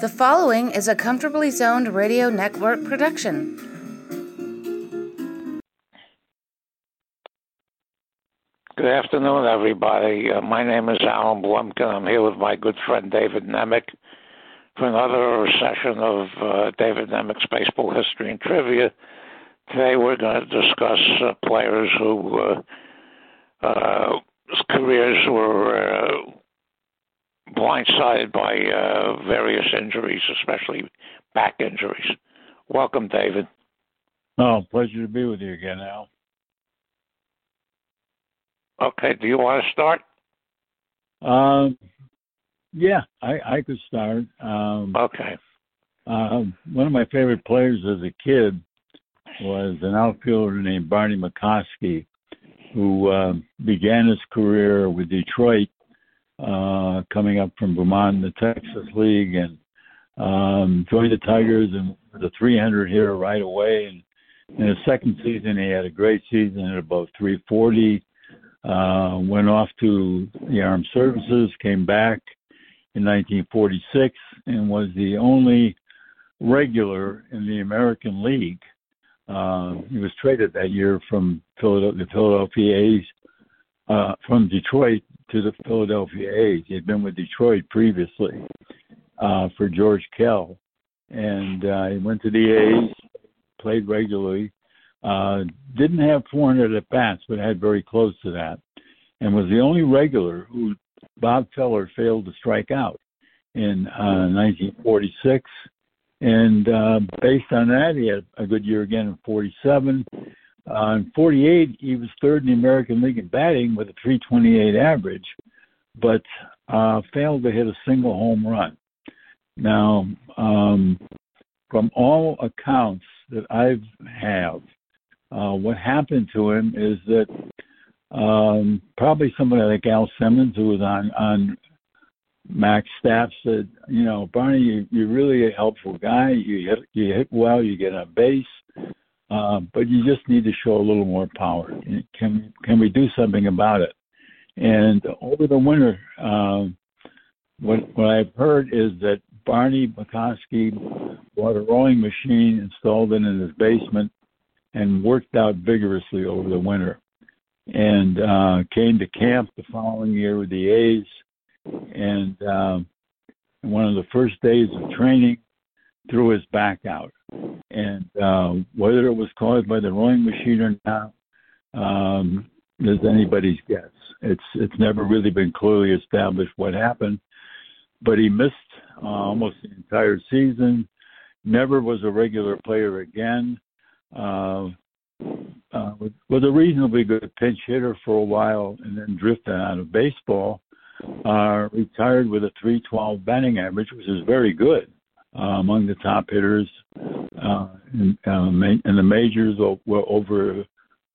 The following is a comfortably zoned radio network production. Good afternoon, everybody. Uh, my name is Alan Blumkin. I'm here with my good friend David Nemec for another session of uh, David Nemec's Baseball History and Trivia. Today we're going to discuss uh, players who uh, uh, careers were uh, blindsided by uh, various injuries, especially back injuries. Welcome, David. Oh, pleasure to be with you again, Al. Okay, do you want to start? Um, yeah, I, I could start. Um, okay. Uh, one of my favorite players as a kid was an outfielder named Barney McCosky, who uh, began his career with Detroit uh, coming up from Beaumont in the Texas League and um, joined the Tigers and a 300 hitter right away. And in his second season, he had a great season at about 340. Uh, went off to the armed services, came back in 1946, and was the only regular in the American League. Uh, he was traded that year from Philadelphia, the Philadelphia A's, uh, from Detroit to the Philadelphia A's. He had been with Detroit previously uh, for George Kell, and uh, he went to the A's, played regularly. Uh, didn't have 400 at bats, but had very close to that, and was the only regular who Bob Feller failed to strike out in uh, 1946. And uh, based on that, he had a good year again in 47. Uh, in 48, he was third in the American League in batting with a 328 average, but uh, failed to hit a single home run. Now, um, from all accounts that I have, uh, what happened to him is that um, probably somebody like Al Simmons, who was on on Mack's staff, said, you know, Barney, you, you're really a helpful guy. You hit you hit well. You get on base. Uh, but you just need to show a little more power. Can can we do something about it? And over the winter, um, what what I've heard is that Barney McCosky bought a rowing machine, installed it in his basement, and worked out vigorously over the winter. And uh, came to camp the following year with the A's. And um, one of the first days of training, threw his back out. And uh, whether it was caused by the rowing machine or not um, is anybody's guess. It's it's never really been clearly established what happened, but he missed uh, almost the entire season. Never was a regular player again. Uh, uh, was, a reasonably good pinch hitter for a while, and then drifted out of baseball. Uh, retired with a 312 batting average, which is very good among the top hitters uh, in, uh, in the majors were over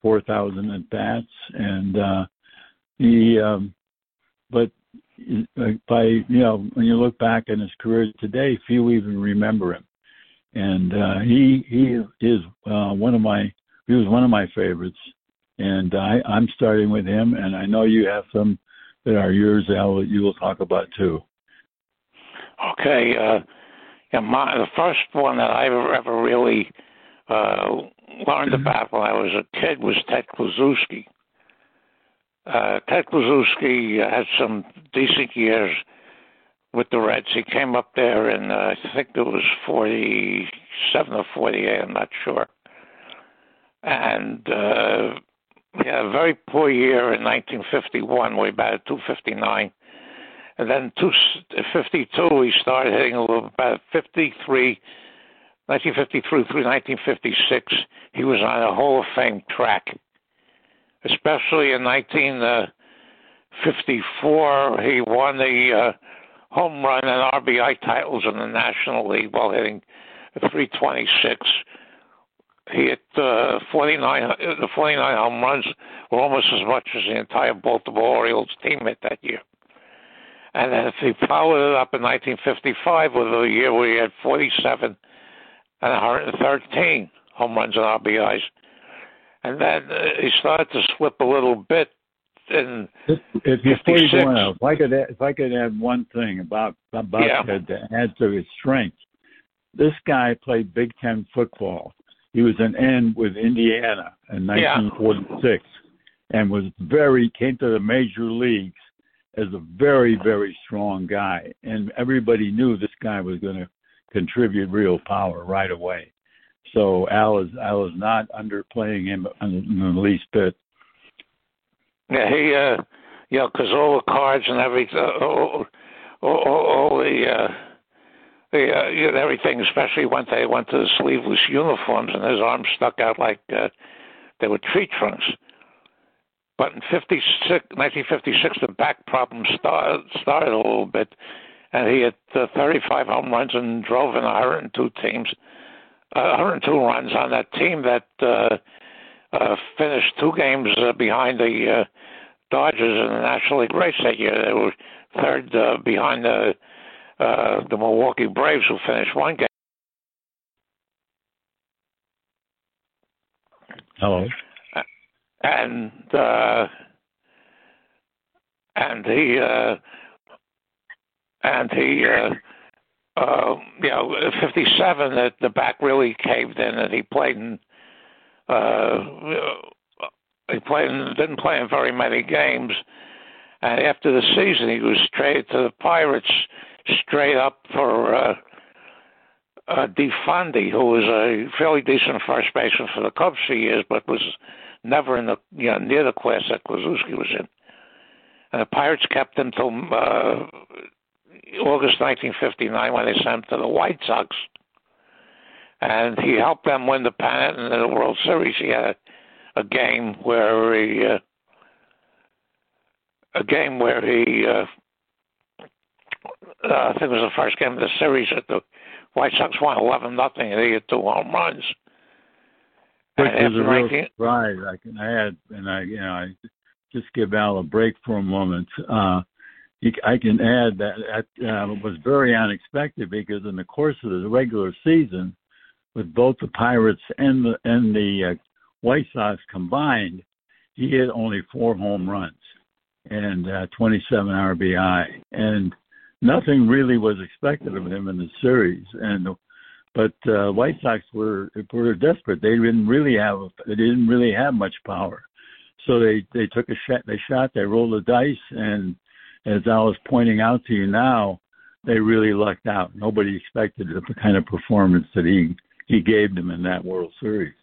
4,000 at bats, and uh, he. Um, but by you know when you look back in his career today, few even remember him, and uh, he he is uh, one of my he was one of my favorites, and I, I'm starting with him, and I know you have some that are yours, that you will talk about too. Okay. Uh, yeah, my the first one that I ever, ever really uh, learned mm-hmm. about when I was a kid was Ted Kluszewski. Uh, Ted Kluszewski had some decent years with the Reds. He came up there in uh, I think it was forty seven or forty eight. I'm not sure. And uh, he had a very poor year in 1951, where he batted 259 and then fifty-two, he started hitting a little about 53, 1953 through 1956. He was on a Hall of Fame track, especially in 1954. He won the uh, home run and RBI titles in the National League while hitting 326. He hit uh, 49. The 49 home runs were almost as much as the entire Baltimore Orioles team hit that year. And then he followed it up in 1955 with a year where he had 47 and 113 home runs and RBIs. And then uh, he started to slip a little bit in if before you go on, if I could add, if I could add one thing about about Yeah. To add to his strength, this guy played Big Ten football. He was an end with Indiana in Yeah. 1946, and was very came to the major leagues as a very very strong guy, and everybody knew this guy was going to contribute real power right away. So Al is Al is not underplaying him in the least bit. Yeah, he, uh, know, because all the cards and everything, all, all, all, all the, uh, the, uh, you know, everything, especially when they went to the sleeveless uniforms and his arms stuck out like uh, they were tree trunks. But in 56, 1956, the back problem started, started a little bit, and he had uh, 35 home runs and drove in 102 teams, uh, 102 runs on that team that uh, uh, finished two games uh, behind the uh, Dodgers in the National League race that year. They were third uh, behind the uh, the Milwaukee Braves, who finished one game. Hello. And uh, and he uh, and he uh, uh, you know fifty seven that the back really caved in and he played in uh, he played in, didn't play in very many games. And after the season he was traded to the Pirates straight up for uh, uh, Dee Fondy, who was a fairly decent first baseman for the Cubs for years, but was never in the you know near the class that Kluszewski was in. And the Pirates kept him till uh, August 1959 when they sent him to the White Sox, and he helped them win the pennant and the World Series. He had a, a game where he uh, a game where he uh, uh, I think it was the first game of the series that the White Sox won 11 nothing, and he hit two home runs. Which was a real 19 surprise. I can add, and I, you know, I just give Al a break for a moment. Uh, I can add that that uh, was very unexpected because in the course of the regular season, with both the Pirates and the and the uh, White Sox combined, he hit only four home runs and uh, 27 RBI, and nothing really was expected of him in the series. And but uh, White Sox were were desperate. They didn't really have they didn't really have much power, so they they took a shot. They shot. They rolled the dice, and as I was pointing out to you now, they really lucked out. Nobody expected the kind of performance that he he gave them in that World Series.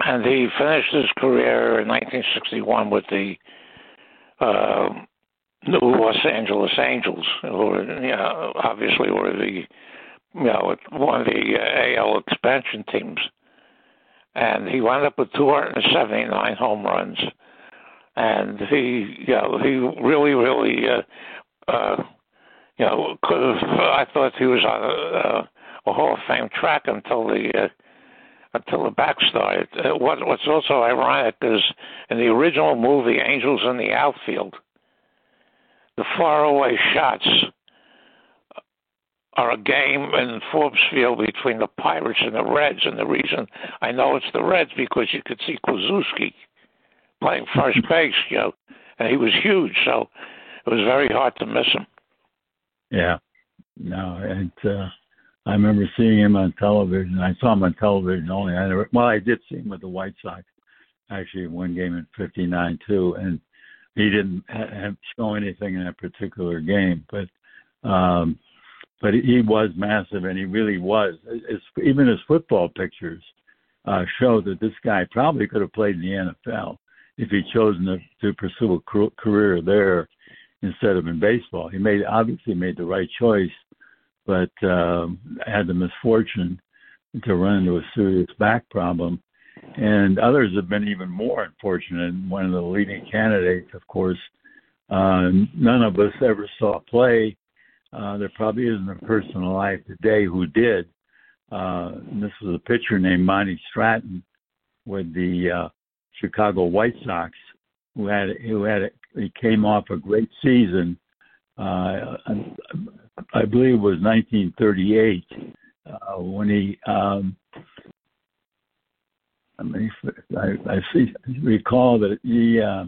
and he finished his career in 1961 with the uh, New Los Angeles Angels, who you know, obviously were the, you know, one of the uh, AL expansion teams. And he wound up with 279 home runs, and he, you know, he really, really, uh, uh, you know, could have. I thought he was on a, a, a Hall of Fame track until the. Uh, until the back started. Uh, what, what's also ironic is in the original movie Angels in the Outfield, the faraway shots are a game in Forbes Field between the Pirates and the Reds. And the reason I know it's the Reds because you could see Kluszewski playing first base, you know, and he was huge, so it was very hard to miss him. Yeah, no, and uh, I remember seeing him on television. I saw him on television only. I never, well, I did see him with the White Sox, actually one game in '59 too, and he didn't ha- have show anything in that particular game, but um, but he was massive, and he really was. His, even his football pictures uh, show that this guy probably could have played in the NFL if he'd chosen to, to pursue a career there instead of in baseball. He made obviously made the right choice, but um, had the misfortune to run into a serious back problem. And others have been even more unfortunate. One of the leading candidates, of course, uh, none of us ever saw play. Uh, there probably isn't a person alive today who did. Uh, this was a pitcher named Monty Stratton with the uh, Chicago White Sox, who had who had a, he came off a great season. Uh, I believe it was 1938 uh, when he. Um, I mean, I, I see, recall that he uh,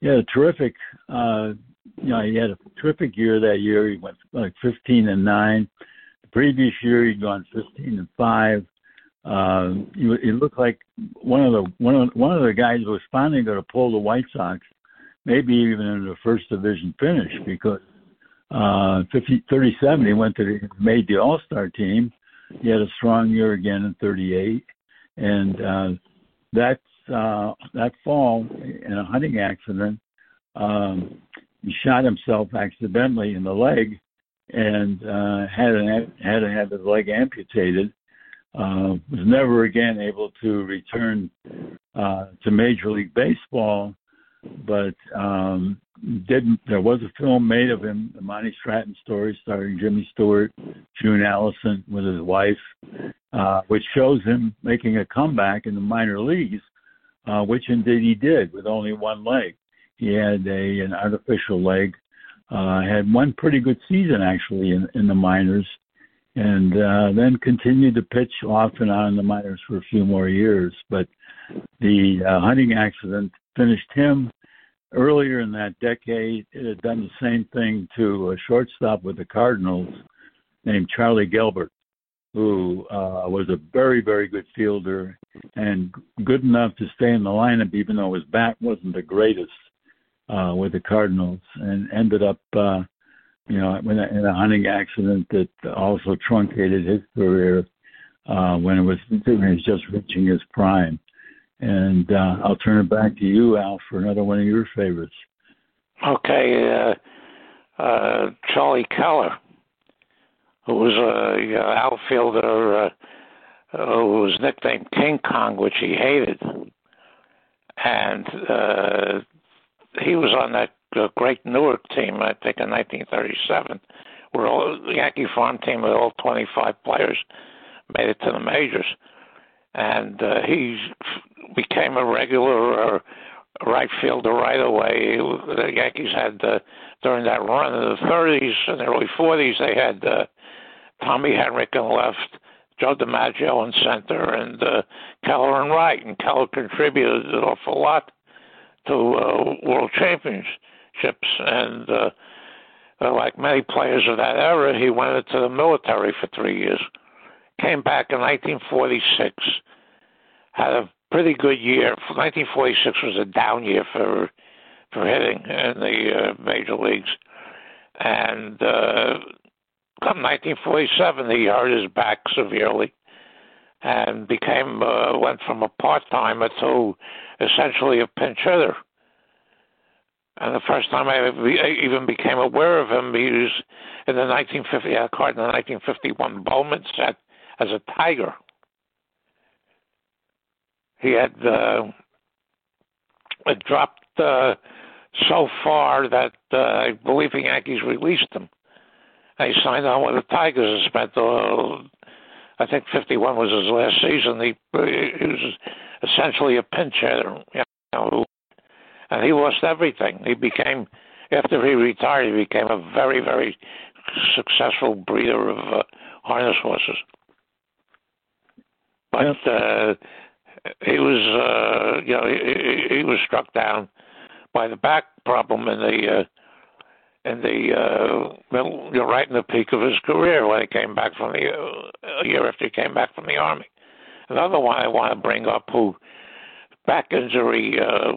he had a terrific, uh, you know, he had a terrific year that year. He went like 15 and nine. The previous year, he'd gone 15 and five. Uh, he, he looked like one of the one of one of the guys was finally going to pull the White Sox, maybe even in the first division finish because uh, 50, 37 he went to the, made the All Star team. He had a strong year again in 38, and uh, that uh, that fall in a hunting accident, um, he shot himself accidentally in the leg and uh, had an, had to have his leg amputated. Uh, was never again able to return uh, to Major League Baseball, but um, didn't. There was a film made of him, the Monty Stratton story, starring Jimmy Stewart, June Allyson with his wife, uh, which shows him making a comeback in the minor leagues uh, which indeed he did with only one leg. He had a an artificial leg. Uh, had one pretty good season actually in, in the minors, and uh, then continued to pitch off and on in the minors for a few more years. But the uh, hunting accident finished him earlier in that decade. It had done the same thing to a shortstop with the Cardinals named Charlie Gelbert who uh, was a very, very good fielder and good enough to stay in the lineup, even though his bat wasn't the greatest uh, with the Cardinals, and ended up, uh, you know, in a, in a hunting accident that also truncated his career uh, when it was when he was just reaching his prime. And uh, I'll turn it back to you, Al, for another one of your favorites. Okay, uh, uh, Charlie Keller who was a outfielder uh, who was nicknamed King Kong, which he hated, and uh, he was on that uh, great Newark team, I think, in 1937, where all the Yankee farm team with all 25 players made it to the majors, and uh, he became a regular. Uh, right fielder right away. The Yankees had uh, during that run in the 30s and early 40s, they had uh, Tommy Henrich in left, Joe DiMaggio in center, and uh, Keller in right. And Keller contributed an awful lot to uh, world championships. And uh, uh, like many players of that era, he went into the military for three years. Came back in 1946, had a pretty good year. 1946 was a down year for for hitting in the uh, major leagues, and uh, Come 1947, he hurt his back severely and became uh, went from a part timer to essentially a pinch hitter. And the first time I even became aware of him, he was in the 1950 uh, card in the 1951 Bowman set as a Tiger. He had uh, dropped uh, so far that uh, I believe the Yankees released him. He signed on with the Tigers and spent, uh, I think 51 was his last season. He, he was essentially a pinch hitter, you know, and he lost everything. He became, after he retired, he became a very, very successful breeder of uh, harness horses. But uh, he was, uh, you know, he, he was struck down by the back problem in the uh, in the uh, middle, right in the peak of his career when he came back from the uh, a year after he came back from the army. Another one I want to bring up who back injury uh,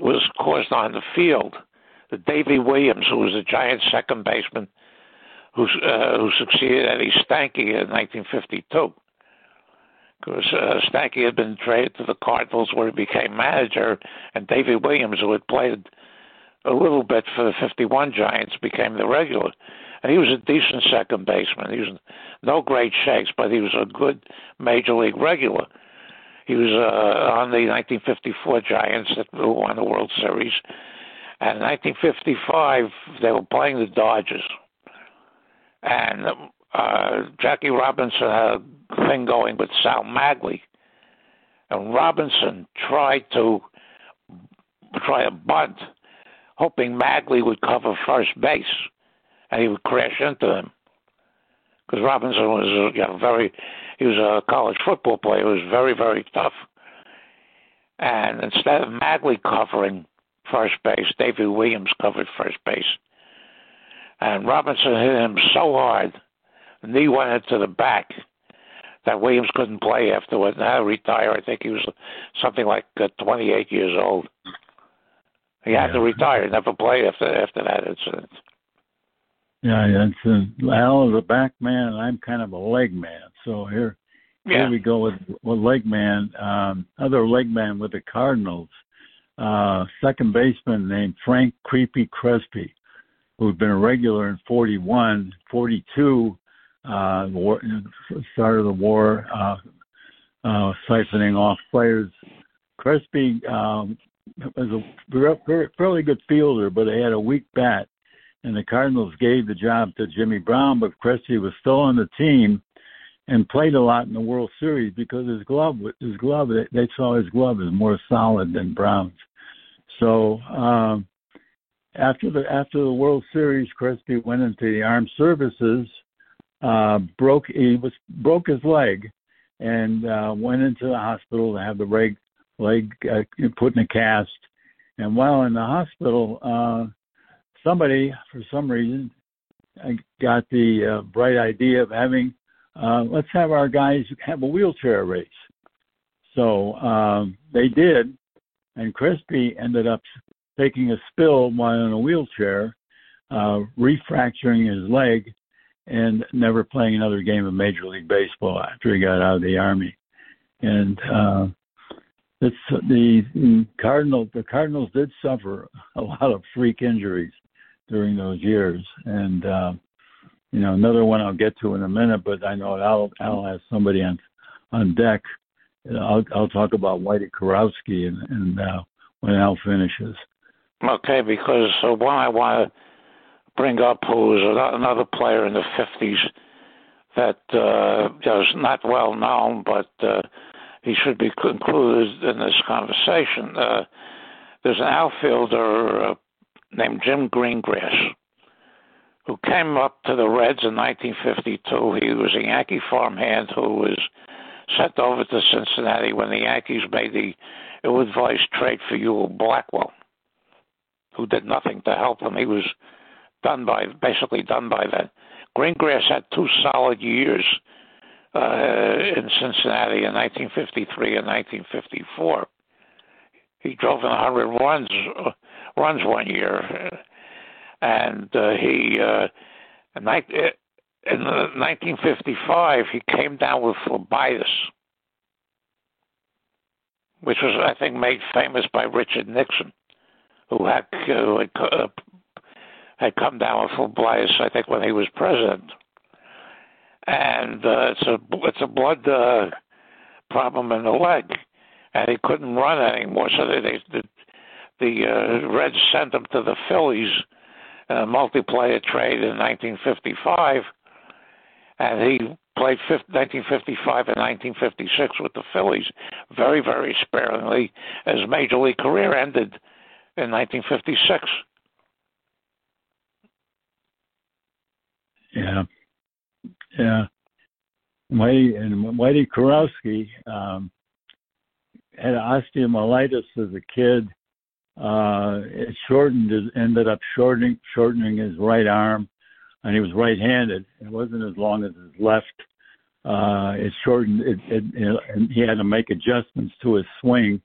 was caused on the field. The Davey Williams, who was a giant second baseman, who uh, who succeeded Eddie Stanky in 1952. Because uh, Stanky had been traded to the Cardinals, where he became manager, and Davey Williams, who had played a little bit for the 51 Giants, became the regular. And he was a decent second baseman. He was no great shakes, but he was a good major league regular. He was uh, on the 1954 Giants that won the World Series. And in 1955, they were playing the Dodgers. And uh, Jackie Robinson had a thing going with Sal Maglie. And Robinson tried to try a bunt hoping Maglie would cover first base and he would crash into him. Because Robinson was, you know, very, he was a college football player. He was very, very tough. And instead of Maglie covering, first base. David Williams covered first base. And Robinson hit him so hard, the knee went into the back that Williams couldn't play afterwards and had to retire. I think he was something like uh, 28 years old. He had yeah. to retire, never play after after that incident. Yeah, it's a, Al is a back man, and I'm kind of a leg man. So here, yeah. here we go with, with leg man. Um, other leg man with the Cardinals, uh, second baseman named Frank Creepy Crespi, who'd been a regular in 41, 42, uh, war, start of the war, uh, uh, siphoning off players. Crespi um, was a fairly good fielder, but he had a weak bat, and the Cardinals gave the job to Jimmy Brown. But Crespi was still on the team and played a lot in the World Series because his glove, his glove, they saw his glove as more solid than Brown's. So um, after the after the World Series, Crespi went into the armed services uh, broke he was broke his leg and uh, went into the hospital to have the leg leg uh, put in a cast. And while in the hospital, uh, somebody for some reason uh, got the uh, bright idea of having uh, let's have our guys have a wheelchair race. So um, they did, and Crespi ended up taking a spill while in a wheelchair, uh, refracturing his leg, and never playing another game of Major League Baseball after he got out of the Army. And uh, it's the, the Cardinals. The Cardinals did suffer a lot of freak injuries during those years, and uh, you know another one I'll get to in a minute. But I know Al Al has somebody on on deck. I'll I'll talk about Whitey Kurowski and, and uh, when Al finishes. Okay, because uh, one I want to bring up who was another player in the 50s that uh, was not well known, but uh, he should be included in this conversation. Uh, there's an outfielder uh, named Jim Greengrass who came up to the Reds in 1952. He was a Yankee farmhand who was sent over to Cincinnati when the Yankees made the ill-advised trade for Ewell Blackwell, who did nothing to help them. He was done by basically done by that. Greengrass had two solid years uh, in Cincinnati in 1953 and 1954. He drove in 100 runs uh, runs one year, and uh, he uh, in, in 1955 he came down with phlebitis, which was I think made famous by Richard Nixon, who had, uh, had uh, had come down with phlebitis, I think, when he was president. And uh, it's a it's a blood uh, problem in the leg, and he couldn't run anymore. So they, they the the uh, Reds sent him to the Phillies in a multiplayer trade in 1955, and he played 1955 and 1956 with the Phillies very, very sparingly. His major league career ended in 1956. Yeah, yeah. Whitey and Whitey Kurowski um, had osteomyelitis as a kid. Uh, it shortened his, ended up shortening shortening his right arm, and he was right-handed. It wasn't as long as his left. Uh, it shortened it, it, it, and he had to make adjustments to his swing,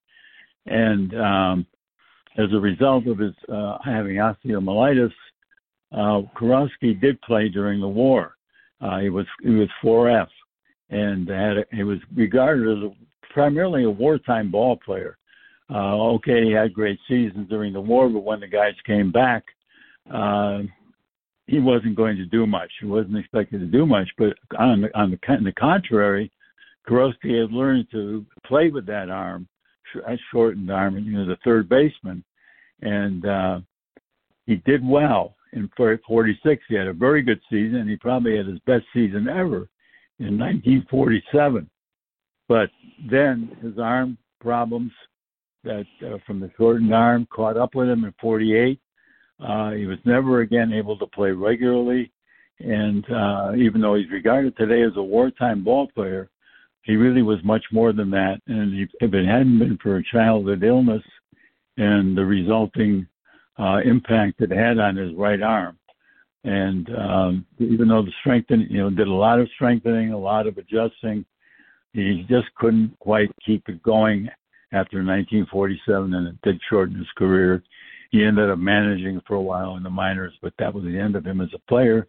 and um, as a result of his uh, having osteomyelitis, uh, Kurowski did play during the war. Uh, he was he was 4F, and had a, he was regarded as a, primarily a wartime ball player. Uh, okay, he had great seasons during the war, but when the guys came back, uh, he wasn't going to do much. He wasn't expected to do much. But on the on the, on the contrary, Kurowski had learned to play with that arm, that shortened arm, you know the third baseman, and uh, he did well in 46. He had a very good season, he probably had his best season ever in 1947. But then his arm problems that uh, from the shortened arm caught up with him in 48. Uh, he was never again able to play regularly. And uh, even though he's regarded today as a wartime ball player, he really was much more than that. And if it hadn't been for a childhood illness and the resulting uh, impact it had on his right arm. And um, even though the strengthening, you know, did a lot of strengthening, a lot of adjusting, he just couldn't quite keep it going after 1947, and it did shorten his career. He ended up managing for a while in the minors, but that was the end of him as a player.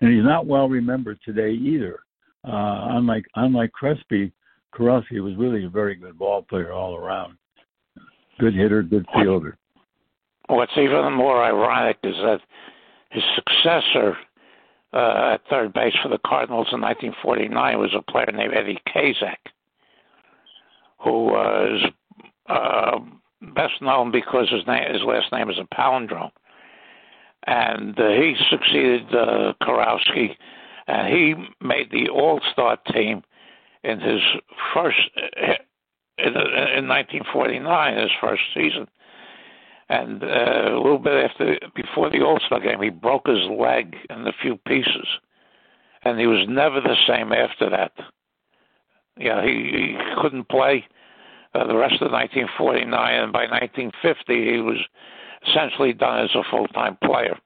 And he's not well remembered today either. Uh, unlike unlike Crespi, Kurowski was really a very good ball player all around. Good hitter, good fielder. What's even more ironic is that his successor uh, at third base for the Cardinals in 1949 was a player named Eddie Kazak, who was uh, best known because his name, his last name is a palindrome, and uh, he succeeded uh, Kurowski, and he made the All Star team in his first uh, in, in 1949, his first season. And uh, a little bit after, before the All Star game, he broke his leg in a few pieces, and he was never the same after that. Yeah, he, he couldn't play uh, the rest of 1949, and by 1950, he was essentially done as a full time player.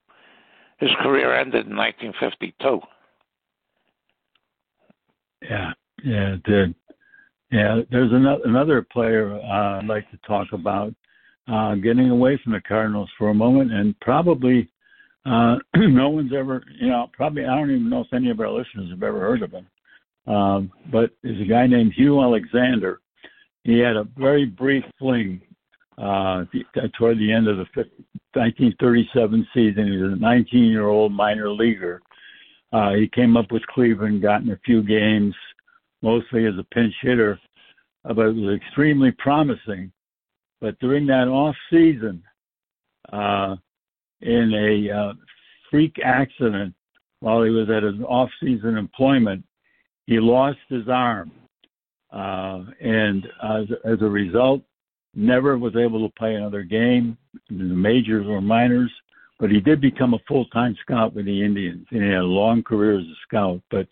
His career ended in 1952. Yeah, yeah, it did. Yeah, there's another another player uh, I'd like to talk about. Uh, getting away from the Cardinals for a moment, and probably uh, no one's ever, you know, probably I don't even know if any of our listeners have ever heard of him. Um, but there's a guy named Hugh Alexander. He had a very brief fling uh, toward the end of the 1937 season. He was a 19-year-old minor leaguer. Uh, he came up with Cleveland, got in a few games, mostly as a pinch hitter, uh, but it was extremely promising. But during that off season, uh, in a uh, freak accident while he was at his off season employment, he lost his arm. Uh, and as, as a result, never was able to play another game in the majors or minors. But he did become a full time scout with the Indians. And he had a long career as a scout. But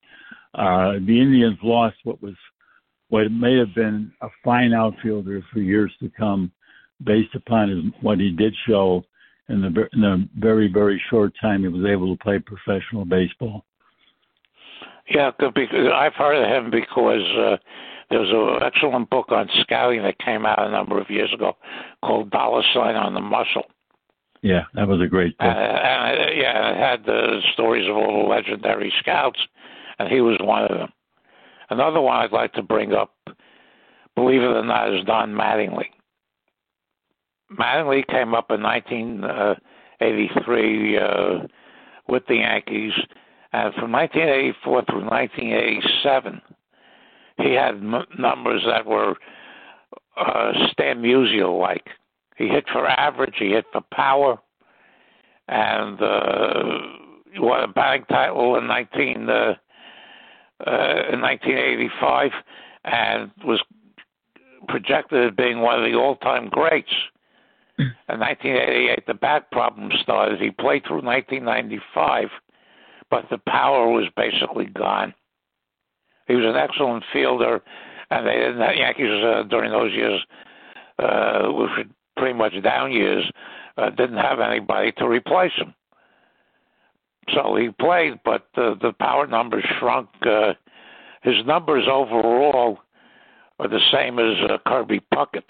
uh, the Indians lost what was what may have been a fine outfielder for years to come, based upon his, what he did show in the, in the very very short time he was able to play professional baseball. Yeah, I've heard of him because uh, there was an excellent book on scouting that came out a number of years ago called Dollar Sign on the Muscle. Yeah, that was a great book. Uh, and, yeah, it had the stories of all the legendary scouts and he was one of them. Another one I'd like to bring up, believe it or not, is Don Mattingly. Mattingly Lee came up in 1983 uh, with the Yankees, and from 1984 through 1987, he had m- numbers that were uh, Stan Musial like. He hit for average, he hit for power, and uh, won a batting title in 19. Uh, uh, in 1985 and was projected as being one of the all-time greats. In 1988, the back problem started. He played through 1995, but the power was basically gone. He was an excellent fielder, and they didn't. The Yankees uh, during those years, uh, which were pretty much down years, uh, didn't have anybody to replace him. So he played, but the, the power numbers shrunk. Uh, his numbers overall are the same as uh, Kirby Puckett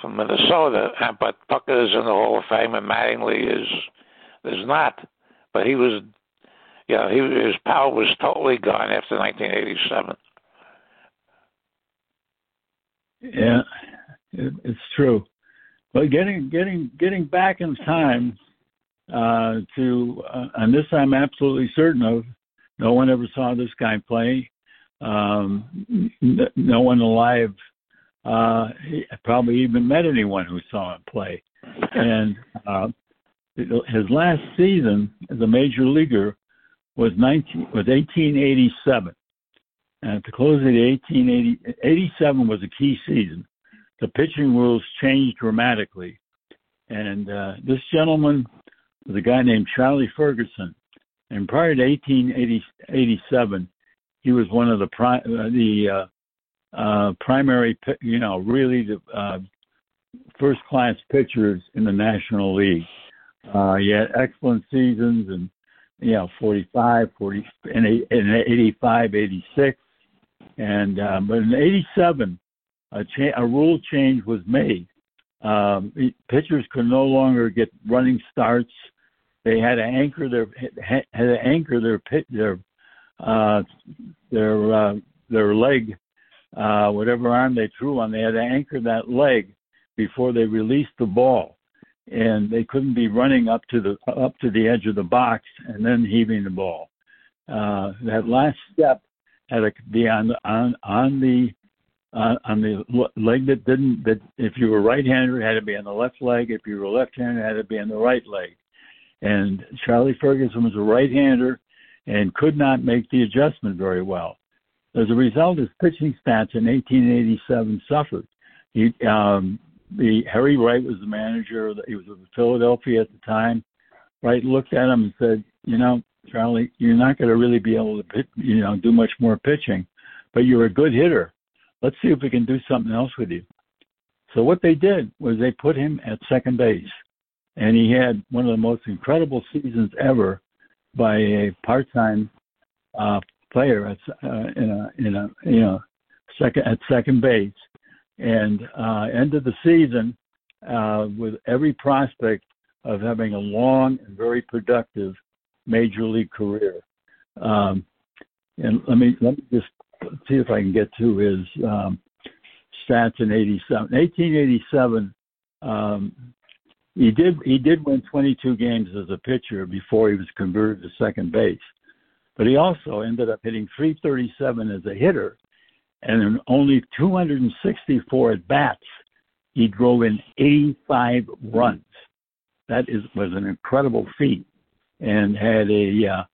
from Minnesota, but Puckett is in the Hall of Fame and Mattingly is is not. But he was, yeah, he his power was totally gone after 1987. Yeah, it, it's true. But getting getting getting back in time uh, to, uh, and this I'm absolutely certain of. No one ever saw this guy play. Um, no one alive uh, probably even met anyone who saw him play. And uh, his last season as a major leaguer was 19 was 1887. And at the close of the 1880, 87 was a key season. The pitching rules changed dramatically, and uh, this gentleman was a guy named Charlie Ferguson. And prior to 1887, he was one of the pri- uh, the uh, uh, primary, you know, really the uh, first class pitchers in the National League. Uh, he had excellent seasons and you know 45, 40, and in 85, 86, and um, but in 87, a, cha- a rule change was made. Um, pitchers could no longer get running starts. They had to anchor their had to anchor their pit their uh, their uh, their leg, uh, whatever arm they threw on. They had to anchor that leg before they released the ball, and they couldn't be running up to the up to the edge of the box and then heaving the ball. Uh, that last step had to be on on on the uh, on the leg that didn't that if you were right-handed it had to be on the left leg if you were left-handed it had to be on the right leg and Charlie Ferguson was a right-hander and could not make the adjustment very well as a result his pitching stats in 1887 suffered. He um the Harry Wright was the manager he was in Philadelphia at the time. Wright looked at him and said you know Charlie you're not going to really be able to pit, you know do much more pitching but you're a good hitter. Let's see if we can do something else with you. So what they did was they put him at second base, and he had one of the most incredible seasons ever by a part-time uh, player at uh, in a in a you know second at second base, and uh, of the season uh, with every prospect of having a long and very productive major league career. Um, and let me let me just see if I can get to his um, stats in 87. 1887, um, he did he did win 22 games as a pitcher before he was converted to second base, but he also ended up hitting 337 as a hitter, and in only 264 at bats, he drove in 85 runs. That is was an incredible feat, and had a uh,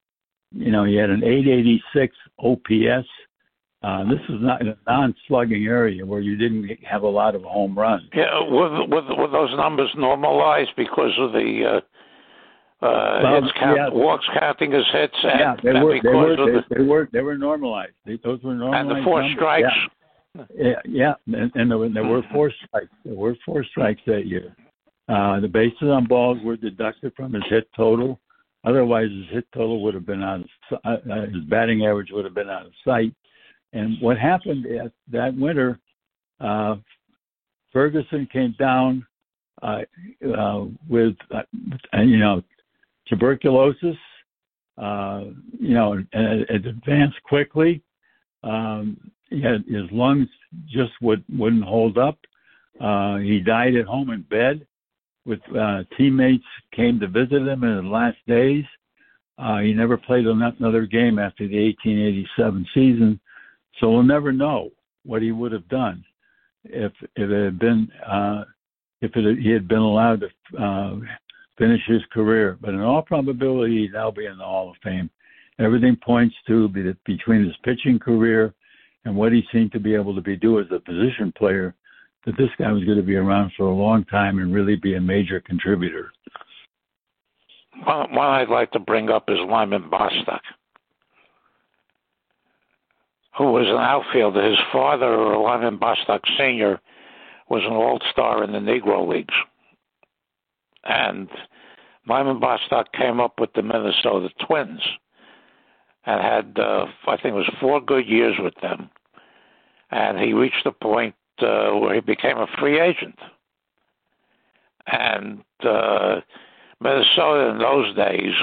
you know he had an 886 OPS uh, this is not in a non-slugging area where you didn't have a lot of home runs. Yeah, were, were, were those numbers normalized because of the uh, uh, well, count, yeah. walks counting as hits? Yeah, they were. They were, they, the, they, were. They were normalized. They, those were normalized. And the four numbers. strikes. Yeah, yeah, and, and there, were, there were four strikes. There were four strikes that year. Uh, the bases on balls were deducted from his hit total. Otherwise, his hit total would have been on uh, uh, his batting average would have been out of sight. And what happened is that winter, uh, Ferguson came down uh, uh, with, uh, you know, tuberculosis. Uh, you know, and it advanced quickly. Um, had, his lungs just would wouldn't hold up. Uh, he died at home in bed. With uh, teammates came to visit him in his last days. Uh, he never played another game after the 1887 season. So we'll never know what he would have done if if it had been uh, if it, he had been allowed to uh, finish his career. But in all probability, now be in the Hall of Fame. Everything points to be between his pitching career and what he seemed to be able to be do as a position player, that this guy was going to be around for a long time and really be a major contributor. One, one I'd like to bring up is Lyman Bostock who was an outfielder. His father, Lyman Bostock Sr., was an all star in the Negro Leagues. And Lyman Bostock came up with the Minnesota Twins and had, uh, I think it was four good years with them. And he reached a point uh, where he became a free agent. And uh, Minnesota in those days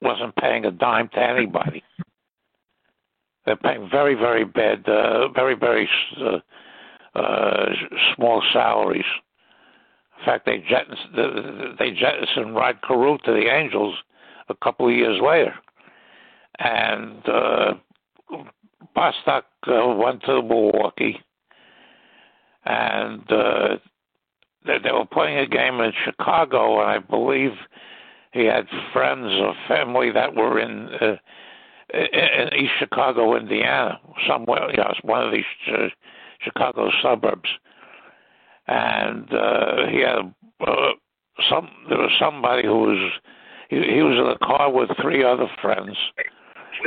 wasn't paying a dime to anybody. They're paying very, very bad, uh, very, very uh, uh, small salaries. In fact, they jettisoned, they jettisoned Rod Carew to the Angels a couple of years later, and uh, Bostock uh, went to Milwaukee, and uh, they, they were playing a game in Chicago, and I believe he had friends or family that were in. Uh, in East Chicago, Indiana, somewhere, you know, one of these uh, Chicago suburbs, and uh, he had uh, some. There was somebody who was he, he was in a car with three other friends,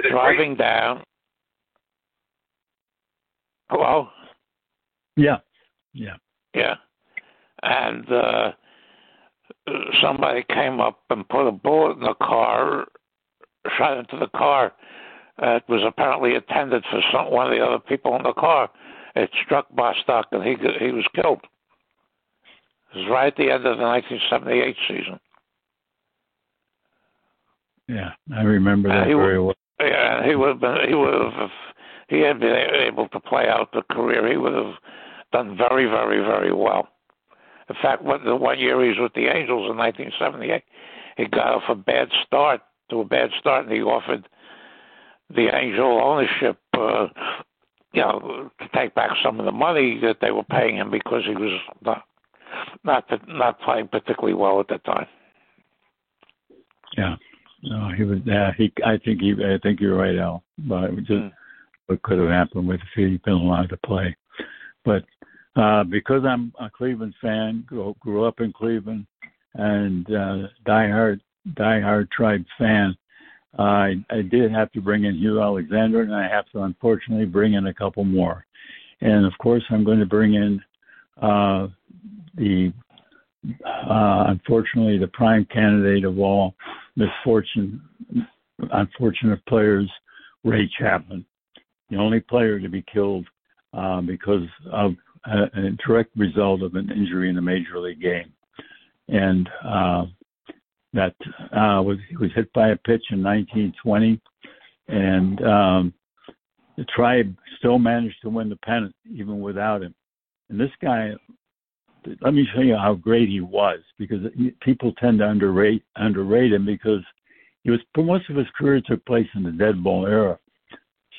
driving down. Hello. Yeah. Yeah. Yeah. and uh, somebody came up and put a bullet in the car, shot into the car. Uh, it was apparently intended for some one of the other people in the car. It struck Bostock, and he he was killed. It was right at the end of the 1978 season. Yeah, I remember that uh, very well. Yeah, he would have been. He would have. He had been able to play out the career. He would have done very, very, very well. In fact, what the one year he was with the Angels in 1978, he got off a bad start to a bad start, and he offered the Angel ownership, uh, you know, to take back some of the money that they were paying him because he was not not not playing particularly well at that time. Yeah, no, he was. Yeah, he. I think he. I think you're right, Al. But it was just mm. what could have happened with if he'd been allowed to play. But uh, because I'm a Cleveland fan, grew, grew up in Cleveland, and uh, diehard diehard Tribe fan, I, I did have to bring in Hugh Alexander, and I have to unfortunately bring in a couple more. And of course, I'm going to bring in uh, the uh, unfortunately the prime candidate of all misfortune, unfortunate players, Ray Chapman, the only player to be killed uh, because of a, a, direct result of an injury in a major league game, and uh, that uh, was he was hit by a pitch in 1920, and um, the tribe still managed to win the pennant even without him. And this guy, let me show you how great he was because people tend to underrate underrate him because he was most of his career took place in the dead ball era.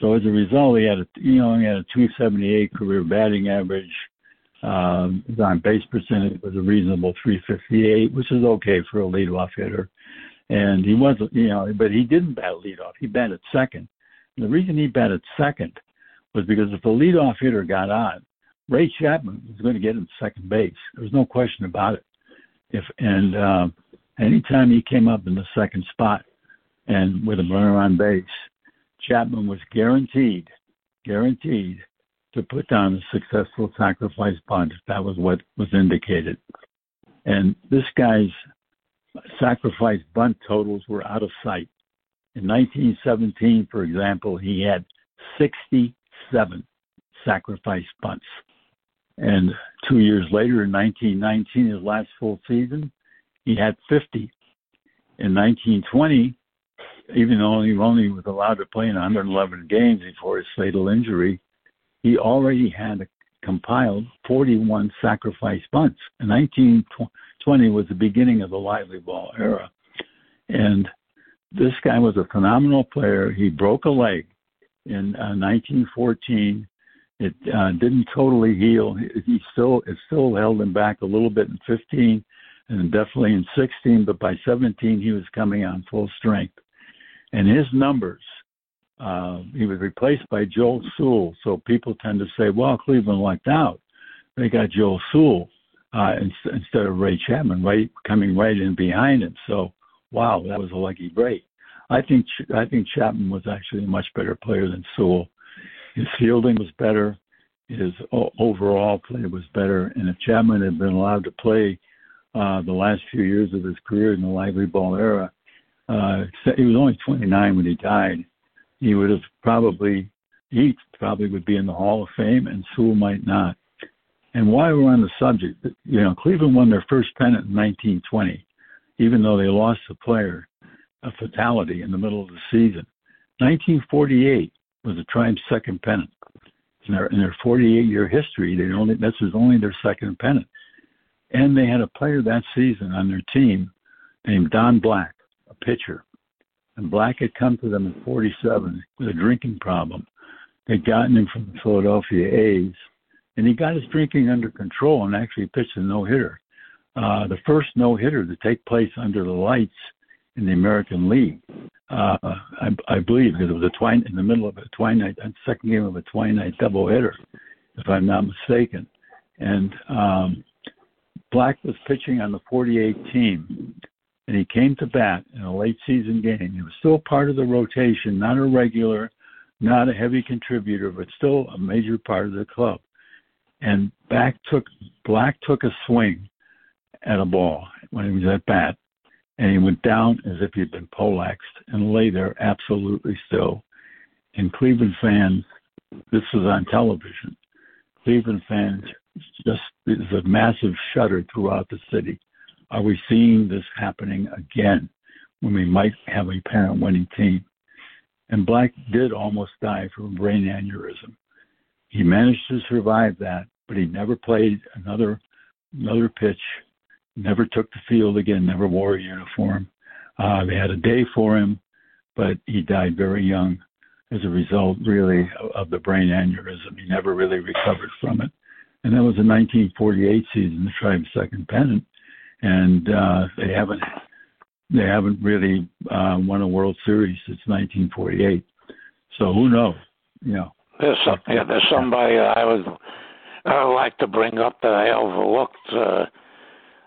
So as a result, he had a you know he had a 278 career batting average. Um, his on base percentage was a reasonable 358, which is okay for a leadoff hitter. And he wasn't, you know, but he didn't bat leadoff. He batted second. And the reason he batted second was because if the leadoff hitter got on, Ray Chapman was going to get him second base. There was no question about it. If and um, anytime he came up in the second spot and with a runner on base, Chapman was guaranteed, guaranteed to put down a successful sacrifice bunt. That was what was indicated. And this guy's sacrifice bunt totals were out of sight. In 1917, for example, he had 67 sacrifice bunts. And two years later, in 1919, his last full season, he had 50. In 1920, even though he only was allowed to play in 111 games before his fatal injury, he already had a compiled 41 sacrifice bunts. And 1920 was the beginning of the lively ball era. And this guy was a phenomenal player. He broke a leg in uh, 1914. It uh, didn't totally heal. He still it still held him back a little bit in 15, and definitely in 16. But by 17, he was coming on full strength and his numbers. Uh, he was replaced by Joe Sewell, so people tend to say, "Well, Cleveland lucked out; they got Joe Sewell uh, instead of Ray Chapman, right, coming right in behind him." So, wow, that was a lucky break. I think I think Chapman was actually a much better player than Sewell. His fielding was better, his overall play was better, and if Chapman had been allowed to play uh, the last few years of his career in the lively ball era, uh, he was only 29 when he died. He would have probably, he probably would be in the Hall of Fame, and Sewell might not. And while we're on the subject, you know, Cleveland won their first pennant in 1920, even though they lost a player, a fatality in the middle of the season. 1948 was the Tribe's second pennant. In their, in their 48 year history, they only this was only their second pennant. And they had a player that season on their team named Don Black, a pitcher. And Black had come to them at 47 with a drinking problem. They'd gotten him from the Philadelphia A's, and he got his drinking under control and actually pitched a no hitter. Uh, the first no hitter to take place under the lights in the American League. Uh, I, I believe because it was a twine in the middle of a twilight, second game of a twilight doubleheader, if I'm not mistaken. And um, Black was pitching on the 48 team, and he came to bat in a late season game. He was still part of the rotation, not a regular, not a heavy contributor, but still a major part of the club. And back took Black took a swing at a ball when he was at bat, and he went down as if he'd been poleaxed and lay there absolutely still. And Cleveland fans, this was on television. Cleveland fans just there's a massive shudder throughout the city. Are we seeing this happening again when we might have a parent winning team? And Black did almost die from a brain aneurysm. He managed to survive that, but he never played another another pitch, never took the field again, never wore a uniform. Uh, they had a day for him, but he died very young as a result, really, of the brain aneurysm. He never really recovered from it. And that was the 1948 season, the Tribe's second pennant, and uh, they haven't they haven't really uh, won a World Series since 1948. So who knows? You know. There's some, yeah, there's somebody I would I would like to bring up that I overlooked. Uh,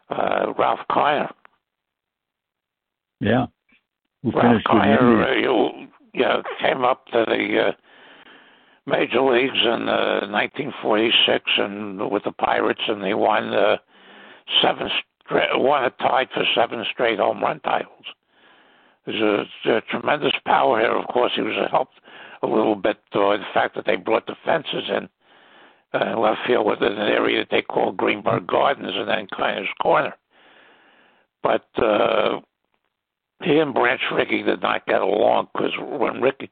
uh, Ralph Kiner. Yeah. Who Ralph Kiner, uh, you, you know, came up to the uh, major leagues in uh, 1946 and with the Pirates, and they won uh, seven straight, won a tie for seven straight home run titles. There's a, a tremendous power here. Of course, he was helped a little bit by the fact that they brought the fences in uh, left field with an area that they call Greenberg Gardens and then Kiner's Corner. But uh, he and Branch Rickey did not get along because when Rickey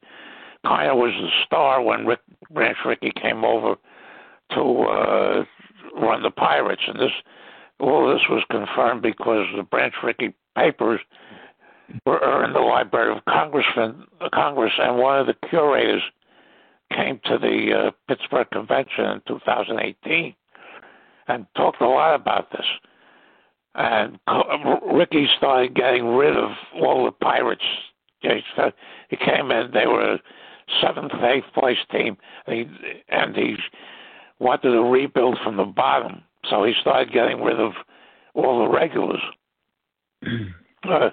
Kiner was the star when Rick Branch Rickey came over to uh, run the Pirates, and this all this was confirmed because the Branch Rickey papers were in the Library of Congressman Congress, and one of the curators came to the uh, Pittsburgh Convention in 2018 and talked a lot about this. And Rickey started getting rid of all the Pirates. He came in; they were a seventh, eighth place team, and he, and he wanted to rebuild from the bottom. So he started getting rid of all the regulars. uh,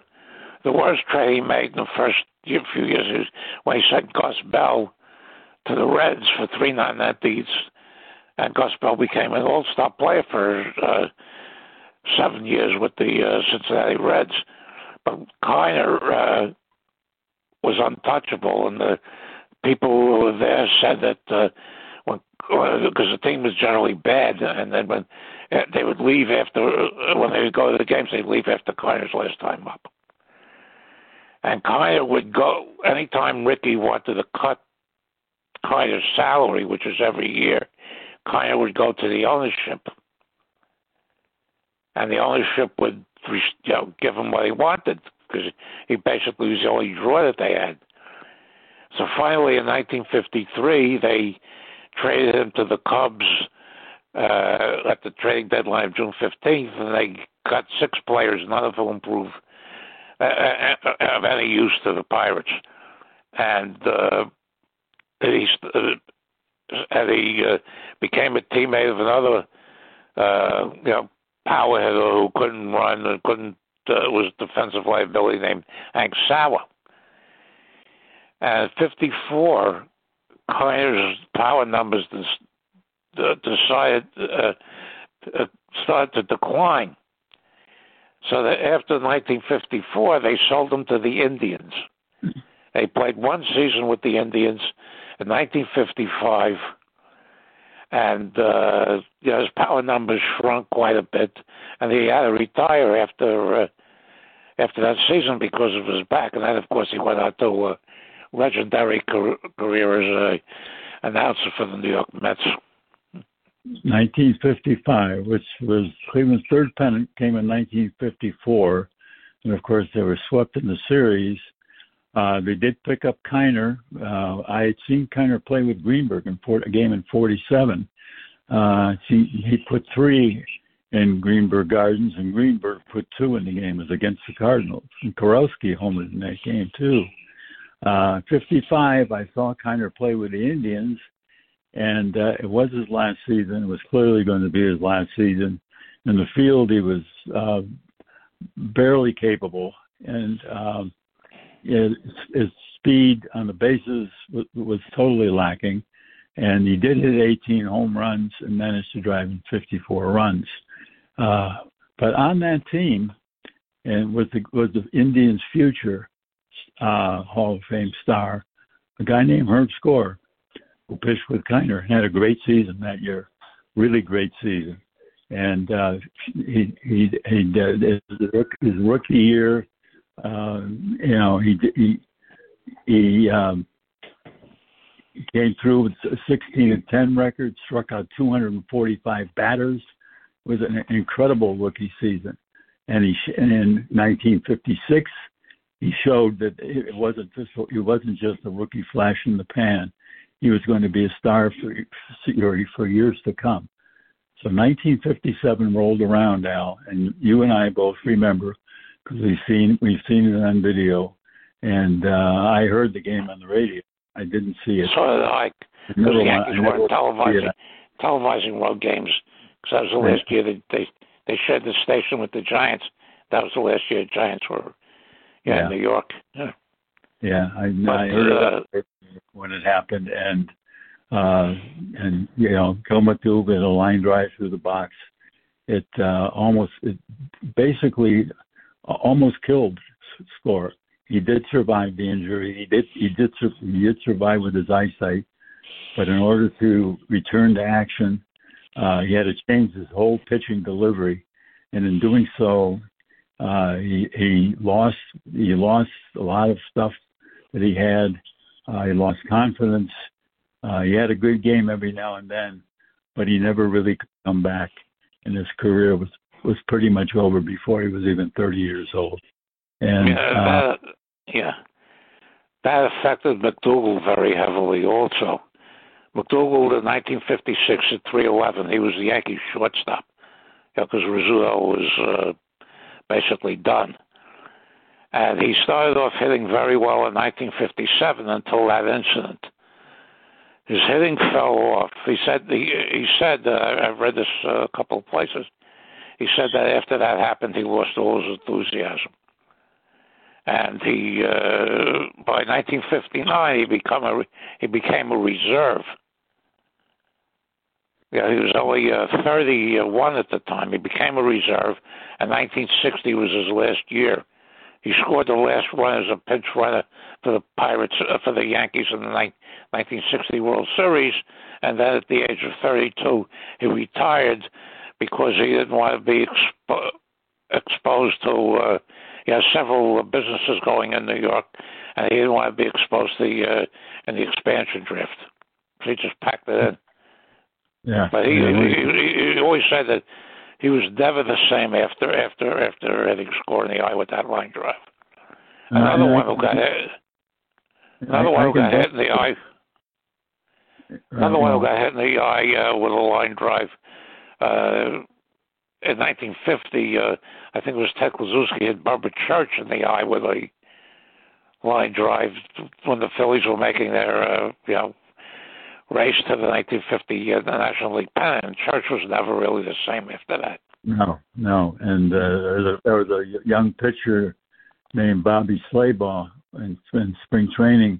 the worst trade he made in the first few years is when he sent Gus Bell to the Reds for three non-empties, and Gus Bell became an all-star player for uh, seven years with the uh, Cincinnati Reds. But Kiner uh, was untouchable, and the people who were there said that uh, when because the team was generally bad, and then when uh, they would leave after uh, when they would go to the games, they'd leave after Kiner's last time up. And Kiner would go anytime Rickey wanted to cut Kiner's salary, which is every year, Kiner would go to the ownership, and the ownership would you know, give him what he wanted because he basically was the only draw that they had. So finally, in 1953, they traded him to the Cubs uh, at the trading deadline of June 15th, and they got six players, none of whom proved uh, uh, uh, of any use to the Pirates. And uh, he uh, and he uh, became a teammate of another uh, you know power hitter who couldn't run and couldn't uh, was a defensive liability named Hank Sauer. And at 54, Kiner's power numbers decided uh, uh, started to decline. So that after 1954, they sold him to the Indians. They played one season with the Indians in 1955, and uh, you know, his power numbers shrunk quite a bit, and he had to retire after uh, after that season because of his back. And then, of course, he went out to a legendary career as a announcer for the New York Mets. 1955, which was Cleveland's third pennant, came in 1954, and of course they were swept in the series uh, they did pick up Kiner. Uh, I had seen Kiner play with Greenberg in a game in 47. Uh, he, he put three in Greenberg Gardens, and Greenberg put two in the game. It was against the Cardinals. And Kurowski homered in that game, too. Uh, 55, I saw Kiner play with the Indians, and uh, it was his last season. It was clearly going to be his last season. In the field, he was uh, barely capable, and um, his, speed on the bases was, was totally lacking, and he did hit 18 home runs and managed to drive in 54 runs. Uh, But on that team, and was the was the Indians' future uh, Hall of Fame star, a guy named Herb Score, who pitched with Kiner had a great season that year, really great season. And uh, he he he did his rookie year. Uh, you know he he he um, came through with 16 and 10 record, struck out 245 batters. It was an incredible rookie season. And he in 1956 he showed that it wasn't just he wasn't just a rookie flash in the pan. He was going to be a star for for years to come. So 1957 rolled around, Al, and you and I both remember because we've seen we've seen it on video, and uh, I heard the game on the radio. I didn't see it. So did I. Because the Yankees weren't televising televising road games because that was the last year that they they shared the station with the Giants. That was the last year the Giants were yeah, yeah. in New York. Yeah, yeah I, but, I heard uh, when it happened, and uh, and you know, Gil McDougald had a line drive through the box. It uh, almost, it basically, almost killed Score. He did survive the injury. He did, he did, he did survive with his eyesight, but in order to return to action, uh, he had to change his whole pitching delivery, and in doing so, uh, he he lost he lost a lot of stuff that he had. Uh, he lost confidence. Uh, he had a good game every now and then, but he never really could come back. And his career was was pretty much over before he was even 30 years old. And yeah, uh, that, yeah, that affected McDougald very heavily. Also, McDougald in 1956 at 311, he was the Yankees shortstop because yeah, Rizzuto was uh, basically done. And he started off hitting very well in 1957 until that incident. His hitting fell off. He said he, he said uh, I've read this uh, a couple of places. He said that after that happened, he lost all his enthusiasm, and he uh, by 1959 he become a he became a reserve. Yeah, he was only uh, 31 at the time. He became a reserve, and 1960 was his last year. He scored the last run as a pinch runner for the Pirates uh, for the Yankees in the 1960 World Series, and then at the age of 32, he retired because he didn't want to be expo- exposed to. Uh, he has several businesses going in New York, and he didn't want to be exposed to the uh, in the expansion draft. So he just packed it in. Yeah. But he, he, he always said that he was never the same after after after hitting score in the eye with that line drive. Another one who got hit. Another one who got hit in the eye. Another one who got hit in the eye uh, with a line drive. Uh, in 1950, uh, I think it was Ted Kluszewski hit Bubba Church in the eye with a line drive when the Phillies were making their, uh, you know, race to the 1950 uh, National League pennant. Church was never really the same after that. No, no. And uh, there was a young pitcher named Bobby Slaybaugh in, in spring training.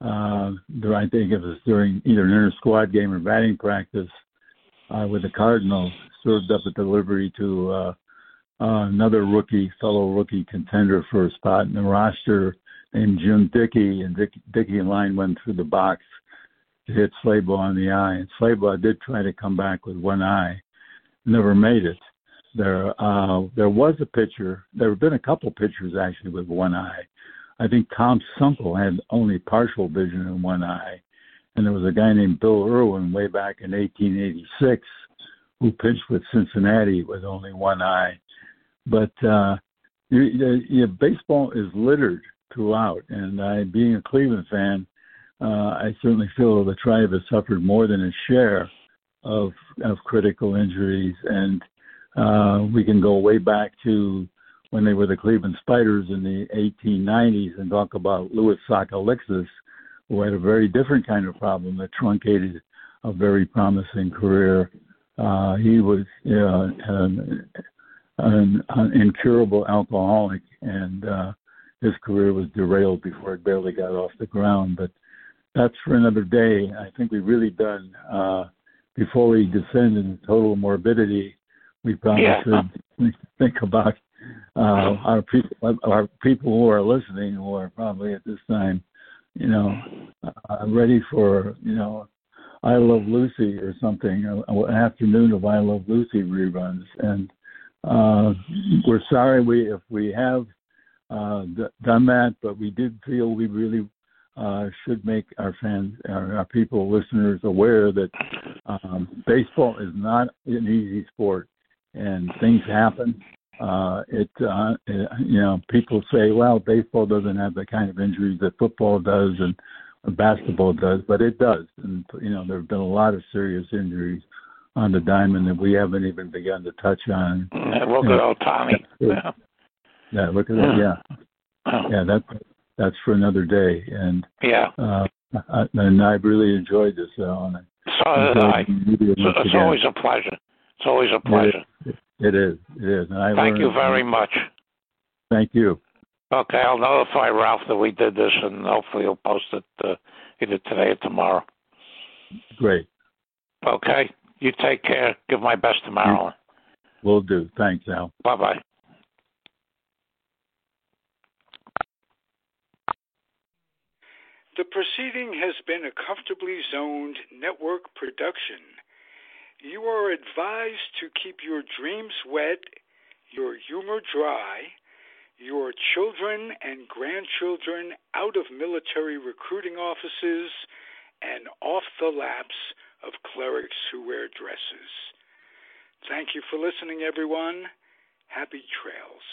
Uh, I think it was during either an inter squad game or batting practice uh, with the Cardinals, served up a delivery to uh, uh, another rookie, fellow rookie contender for a spot in the roster named Jim Dickey, and Dick, Dickey line went through the box to hit Slaybaugh in the eye, and Slaybaugh did try to come back with one eye, never made it. There, uh, there was a pitcher. There have been a couple pitchers actually with one eye. I think Tom Sunkel had only partial vision in one eye, and there was a guy named Bill Irwin way back in 1886 who pitched with Cincinnati with only one eye. But uh, you, you, baseball is littered throughout, and I, being a Cleveland fan, uh, I certainly feel the tribe has suffered more than its share of of critical injuries, and uh, we can go way back to when they were the Cleveland Spiders in the 1890s and talk about Louis Sockalexis, who had a very different kind of problem that truncated a very promising career. Uh, he was uh, an, an, an incurable alcoholic, and uh, his career was derailed before it barely got off the ground. But that's for another day. I think we've really done uh, before we descend into total morbidity. we probably Yeah. should think about uh, our people, our people who are listening, who are probably at this time, you know, I'm ready for you know, I Love Lucy or something, uh, an afternoon of I Love Lucy reruns, and uh, we're sorry we if we have uh, d- done that, but we did feel we really uh, should make our fans, our, our people, listeners aware that um, baseball is not an easy sport, and things happen. Uh, it, uh, it, you know, people say, well, baseball doesn't have the kind of injuries that football does and basketball does, but it does. And you know, there have been a lot of serious injuries on the diamond that we haven't even begun to touch on. Yeah, look at old Tommy. Yeah. Yeah, look at that. Yeah, yeah, that's that's for another day. And Yeah. uh, I, and I really enjoyed this, Alan. So did I. It's, it's always a pleasure. It's always a pleasure. It is. It is. And I Thank you learned- very much. Thank you. Okay, I'll notify Ralph that we did this, and hopefully he'll post it uh, either today or tomorrow. Great. Okay, you take care. Give my best to Marilyn. Will do. Thanks, Al. Bye bye. The proceeding has been a comfortably zoned network production. You are advised to keep your dreams wet, your humor dry, your children and grandchildren out of military recruiting offices, and off the laps of clerics who wear dresses. Thank you for listening, everyone. Happy trails.